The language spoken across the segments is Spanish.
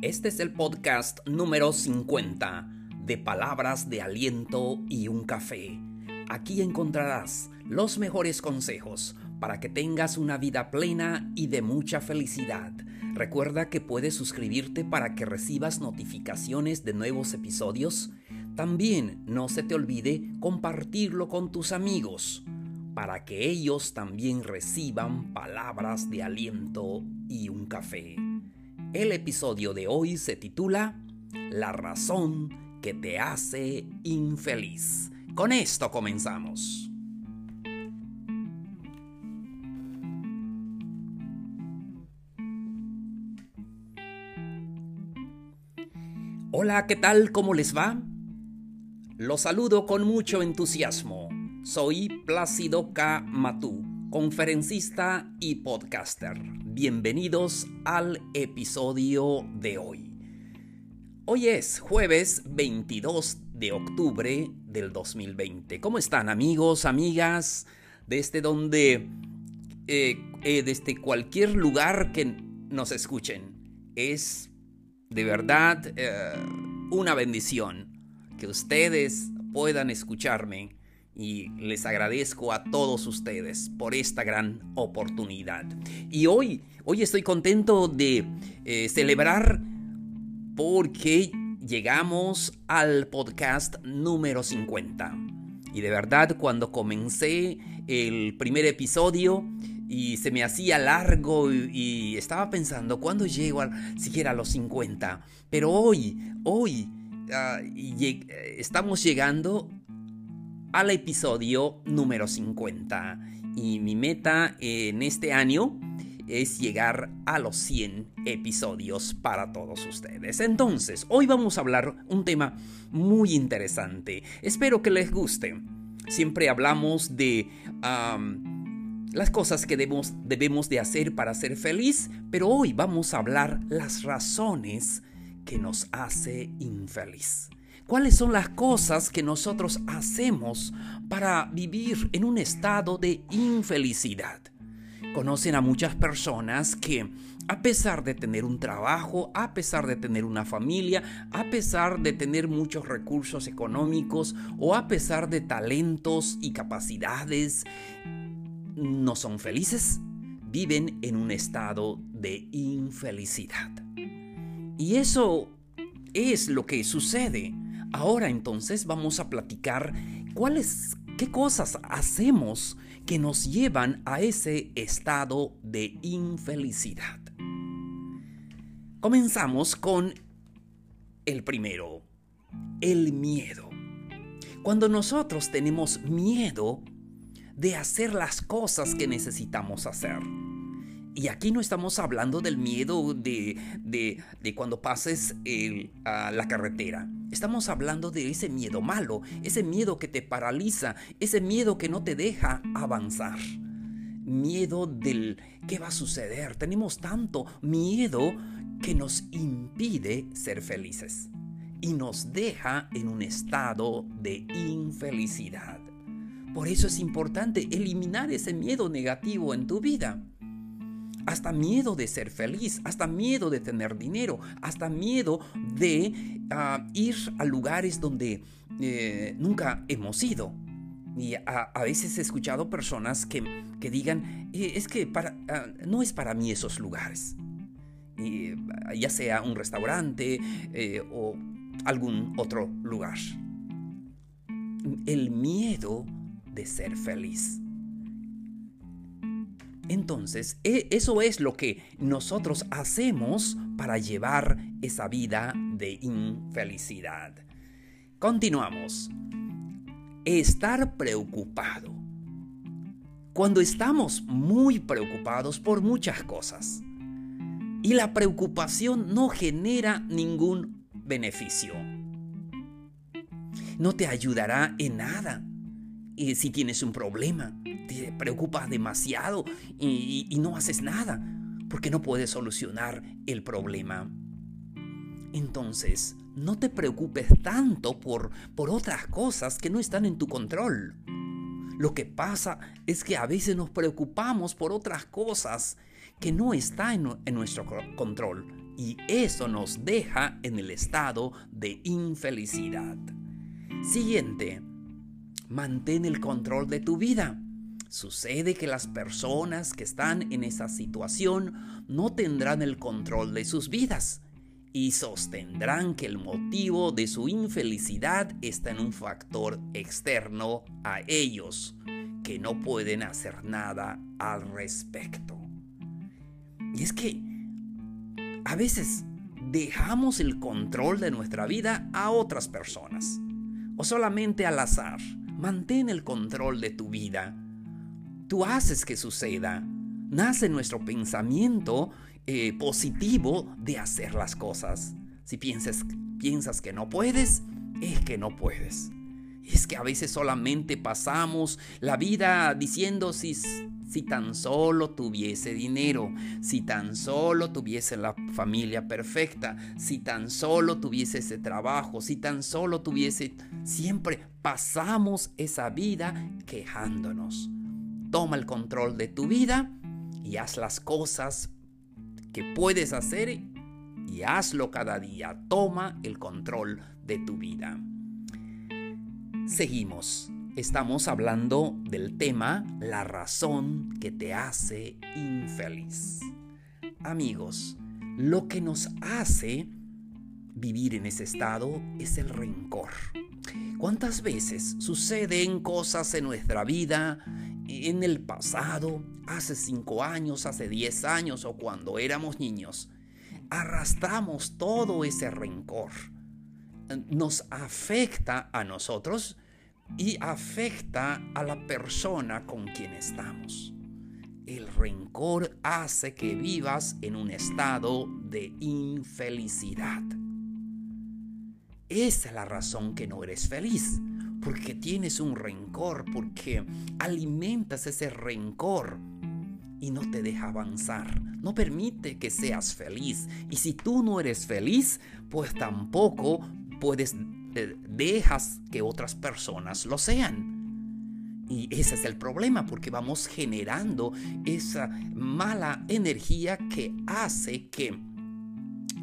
Este es el podcast número 50 de Palabras de Aliento y un Café. Aquí encontrarás los mejores consejos para que tengas una vida plena y de mucha felicidad. Recuerda que puedes suscribirte para que recibas notificaciones de nuevos episodios. También no se te olvide compartirlo con tus amigos para que ellos también reciban palabras de aliento y un café. El episodio de hoy se titula La razón que te hace infeliz. Con esto comenzamos. Hola, ¿qué tal? ¿Cómo les va? Los saludo con mucho entusiasmo. Soy Plácido K. Matú, conferencista y podcaster. Bienvenidos al episodio de hoy. Hoy es jueves 22 de octubre del 2020. ¿Cómo están amigos, amigas? Desde donde, eh, eh, desde cualquier lugar que nos escuchen. Es de verdad eh, una bendición que ustedes puedan escucharme y les agradezco a todos ustedes por esta gran oportunidad. Y hoy, hoy estoy contento de eh, celebrar porque llegamos al podcast número 50. Y de verdad cuando comencé el primer episodio y se me hacía largo y, estaba pensando cuándo llego a, siquiera a los 50. Pero hoy, hoy ah, estamos llegando al episodio número 50. Y mi meta en este año es llegar a los 100 episodios para todos ustedes. Entonces, hoy vamos a hablar un tema muy interesante. Espero que les guste. Siempre hablamos de las cosas que debemos, debemos de hacer para ser feliz, pero hoy vamos a hablar las razones que nos hace infeliz cuáles son las cosas que nosotros hacemos para vivir en un estado de infelicidad. Conocen a muchas personas que a pesar de tener un trabajo, a pesar de tener una familia, a pesar de tener muchos recursos económicos o a pesar de talentos y capacidades, no son felices, viven en un estado de infelicidad. Y eso es lo que sucede Ahora entonces vamos a platicar cuáles, qué cosas hacemos que nos llevan a ese estado de infelicidad. Comenzamos con el primero, el miedo. Cuando nosotros tenemos miedo de hacer las cosas que necesitamos hacer. Y aquí no estamos hablando del miedo de, de, cuando pases a la carretera. Estamos hablando de ese miedo malo, ese miedo que te paraliza, ese miedo que no te deja avanzar. Miedo del qué va a suceder. Tenemos tanto miedo que nos impide ser felices y nos deja en un estado de infelicidad. Por eso es importante eliminar ese miedo negativo en tu vida hasta miedo de ser feliz, hasta miedo de tener dinero, hasta miedo de ah, ir a lugares donde eh, nunca hemos ido. Y a, veces he escuchado personas que, digan, eh, es que para, ah, no es para mí esos lugares. ya sea un restaurante eh, o algún otro lugar. El miedo de ser feliz. Entonces, e, eso es lo que nosotros hacemos para llevar esa vida de infelicidad. Continuamos. Estar preocupado. Cuando estamos muy preocupados por muchas cosas y la preocupación no genera ningún beneficio, no te ayudará en nada y si tienes un problema te preocupas demasiado y, no haces nada porque no puedes solucionar el problema. Entonces, no te preocupes tanto por, por otras cosas que no están en tu control. Lo que pasa es que a veces nos preocupamos por otras cosas que no están en, en nuestro control y eso nos deja en el estado de infelicidad. Siguiente, mantén el control de tu vida. Sucede que las personas que están en esa situación no tendrán el control de sus vidas y sostendrán que el motivo de su infelicidad está en un factor externo a ellos, que no pueden hacer nada al respecto. Y es que a veces dejamos el control de nuestra vida a otras personas o solamente al azar. Mantén el control de tu vida. Tú haces que suceda. Nace nuestro pensamiento eh, positivo de hacer las cosas. Si piensas, piensas que no puedes, es que no puedes. Es que a veces solamente pasamos la vida diciendo si, si tan solo tuviese dinero, si tan solo tuviese la familia perfecta, si tan solo tuviese ese trabajo, si tan solo tuviese... Siempre pasamos esa vida quejándonos. Toma el control de tu vida y haz las cosas que puedes hacer y hazlo cada día. Toma el control de tu vida. Seguimos. Estamos hablando del tema la razón que te hace infeliz. Amigos, lo que nos hace vivir en ese estado es el rencor. ¿Cuántas veces suceden cosas en nuestra vida, en el pasado, hace cinco años, hace diez años o cuando éramos niños? Arrastramos todo ese rencor nos afecta a nosotros y afecta a la persona con quien estamos. El rencor hace que vivas en un estado de infelicidad. Esa es la razón que no eres feliz, porque tienes un rencor, porque alimentas ese rencor y no te deja avanzar, no permite que seas feliz. Y si tú no eres feliz, pues tampoco puedes, eh, dejas que otras personas lo sean. Y ese es el problema, porque vamos generando esa mala energía que hace que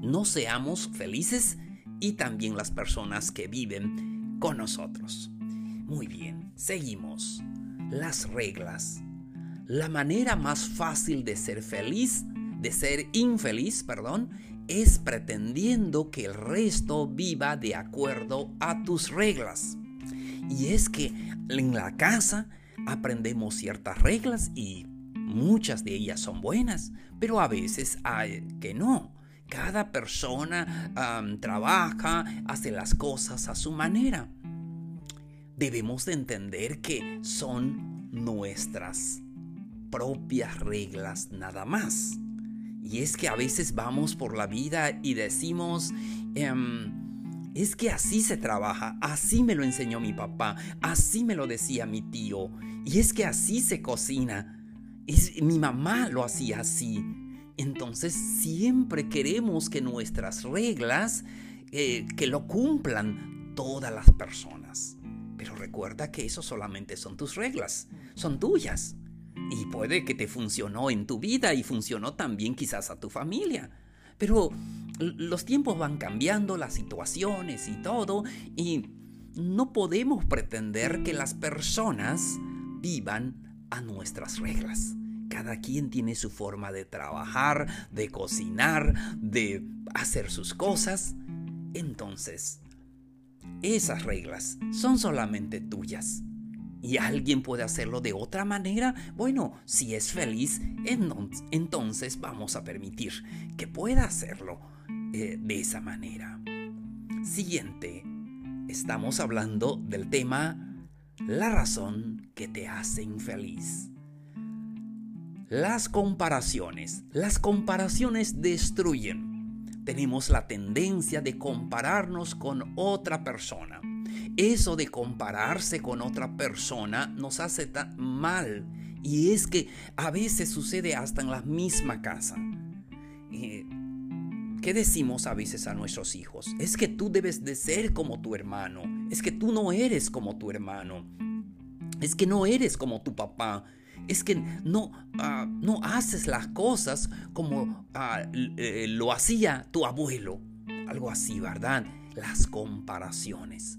no seamos felices y también las personas que viven con nosotros. Muy bien, seguimos. Las reglas. La manera más fácil de ser feliz, de ser infeliz, perdón, es pretendiendo que el resto viva de acuerdo a tus reglas. Y es que en la casa aprendemos ciertas reglas y muchas de ellas son buenas, pero a veces hay que no. Cada persona trabaja, hace las cosas a su manera. Debemos de entender que son nuestras propias reglas nada más. Y es que a veces vamos por la vida y decimos, em, es que así se trabaja, así me lo enseñó mi papá, así me lo decía mi tío, y es que así se cocina. Es, mi mamá lo hacía así. Entonces siempre queremos que nuestras reglas, eh, que lo cumplan todas las personas. Pero recuerda que eso solamente son tus reglas, son tuyas. Y puede que te funcionó en tu vida y funcionó también quizás a tu familia. Pero los tiempos van cambiando, las situaciones y todo, y no podemos pretender que las personas vivan a nuestras reglas. Cada quien tiene su forma de trabajar, de cocinar, de hacer sus cosas. Entonces, esas reglas son solamente tuyas y alguien puede hacerlo de otra manera, bueno, si es feliz, entonces vamos a permitir que pueda hacerlo eh, de esa manera. Siguiente, estamos hablando del tema la razón que te hace infeliz. Las comparaciones. Las comparaciones destruyen. Tenemos la tendencia de compararnos con otra persona eso de compararse con otra persona nos hace tan mal. Y es que a veces sucede hasta en la misma casa. Eh, ¿Qué decimos a veces a nuestros hijos? Es que tú debes de ser como tu hermano. Es que tú no eres como tu hermano. Es que no eres como tu papá. es que no, ah, no haces las cosas como ah, eh, lo hacía tu abuelo. Algo así, ¿verdad? Las comparaciones.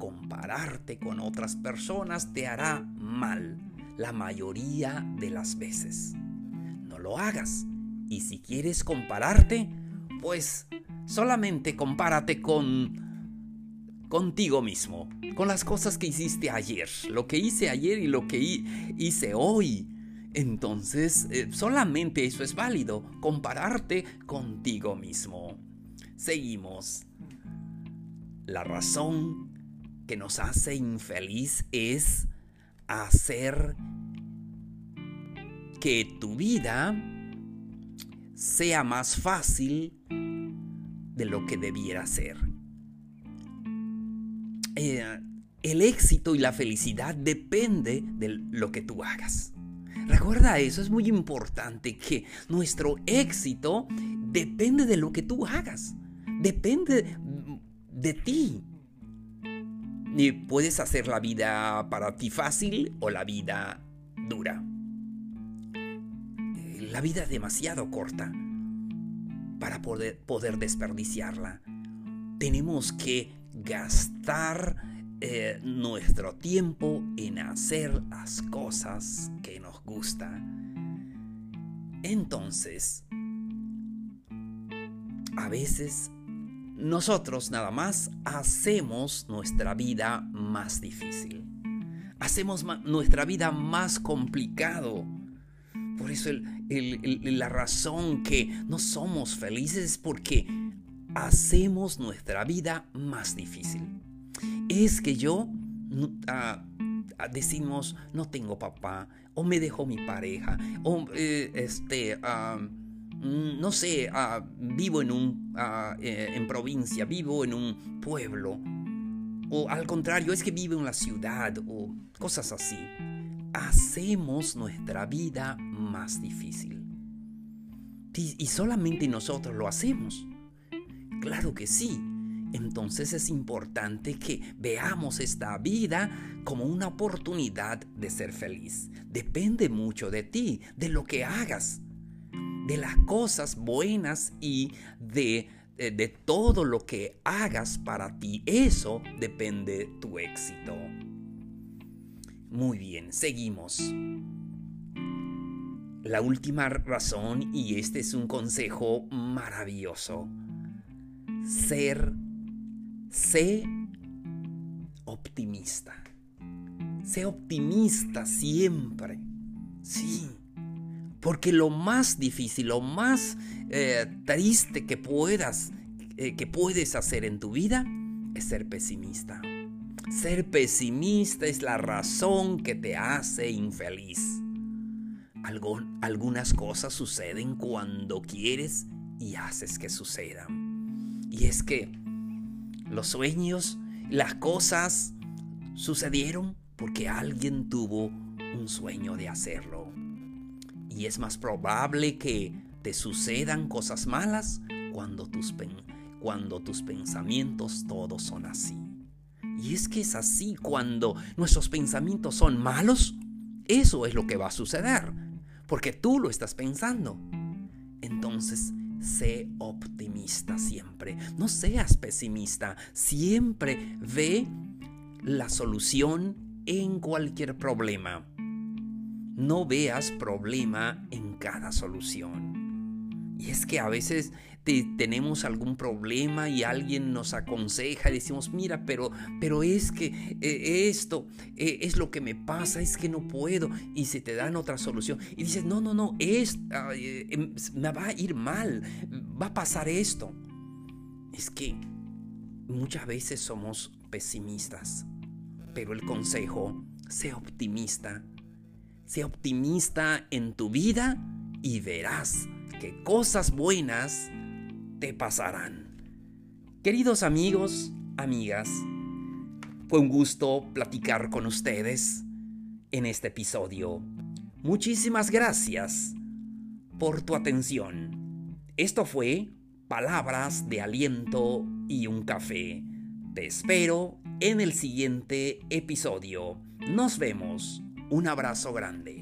Compararte con otras personas te hará mal la mayoría de las veces. No lo hagas. Y si quieres compararte, pues solamente compárate con contigo mismo, con las cosas que hiciste ayer, lo que hice ayer y lo que hice hoy. Entonces, eh, solamente eso es válido, compararte contigo mismo. Seguimos. La razón que nos hace infeliz es hacer que tu vida sea más fácil de lo que debiera ser. Eh, el éxito y la felicidad depende de lo que tú hagas. Recuerda eso, es muy importante que nuestro éxito depende de lo que tú hagas. Depende de ti. Y puedes hacer la vida para ti fácil o la vida dura. La vida es demasiado corta para poder, poder desperdiciarla. Tenemos que gastar eh, nuestro tiempo en hacer las cosas que nos gustan. Entonces, a veces nosotros nada más hacemos nuestra vida más difícil. Hacemos nuestra vida más complicado. Por eso la razón que no somos felices es porque hacemos nuestra vida más difícil. Es que yo ah, ah, decimos no tengo papá o me dejó mi pareja o eh, este ah, no sé vivo en un eh, en provincia vivo en un pueblo o al contrario es que vivo en la ciudad o cosas así hacemos nuestra vida más difícil y solamente nosotros lo hacemos Claro que sí. Entonces es importante que veamos esta vida como una oportunidad de ser feliz. Depende mucho de ti, de lo que hagas, de las cosas buenas y de, de, todo lo que hagas para ti. Eso depende tu éxito. Muy bien, seguimos. La última razón, y este es un consejo maravilloso ser, sé optimista. Sé optimista siempre. Sí. Porque lo más difícil, lo más eh, triste que puedas, eh, que puedes hacer en tu vida es ser pesimista. Ser pesimista es la razón que te hace infeliz. algunas cosas suceden cuando quieres y haces que sucedan. Y es que los sueños, las cosas sucedieron porque alguien tuvo un sueño de hacerlo. Y es más probable que te sucedan cosas malas cuando tus, cuando tus pensamientos todos son así. Y es que es así cuando nuestros pensamientos son malos, eso es lo que va a suceder, porque tú lo estás pensando. Entonces, sé optimista siempre. No seas pesimista. Siempre ve la solución en cualquier problema. No veas problema en cada solución. Y es que a veces tenemos algún problema y alguien nos aconseja y decimos, mira, pero, pero es que eh, esto eh, es lo que me pasa, es que no puedo. Y se te dan otra solución. Y dices, no, no, no, es, eh, em, me va a ir mal, va a pasar esto. Es que muchas veces somos pesimistas, pero el consejo, sé optimista. Sé optimista en tu vida y verás que cosas buenas te pasarán. Queridos amigos, amigas, fue un gusto platicar con ustedes en este episodio. Muchísimas gracias por tu atención. Esto fue Palabras de Aliento y un Café. Te espero en el siguiente episodio. Nos vemos. Un abrazo grande.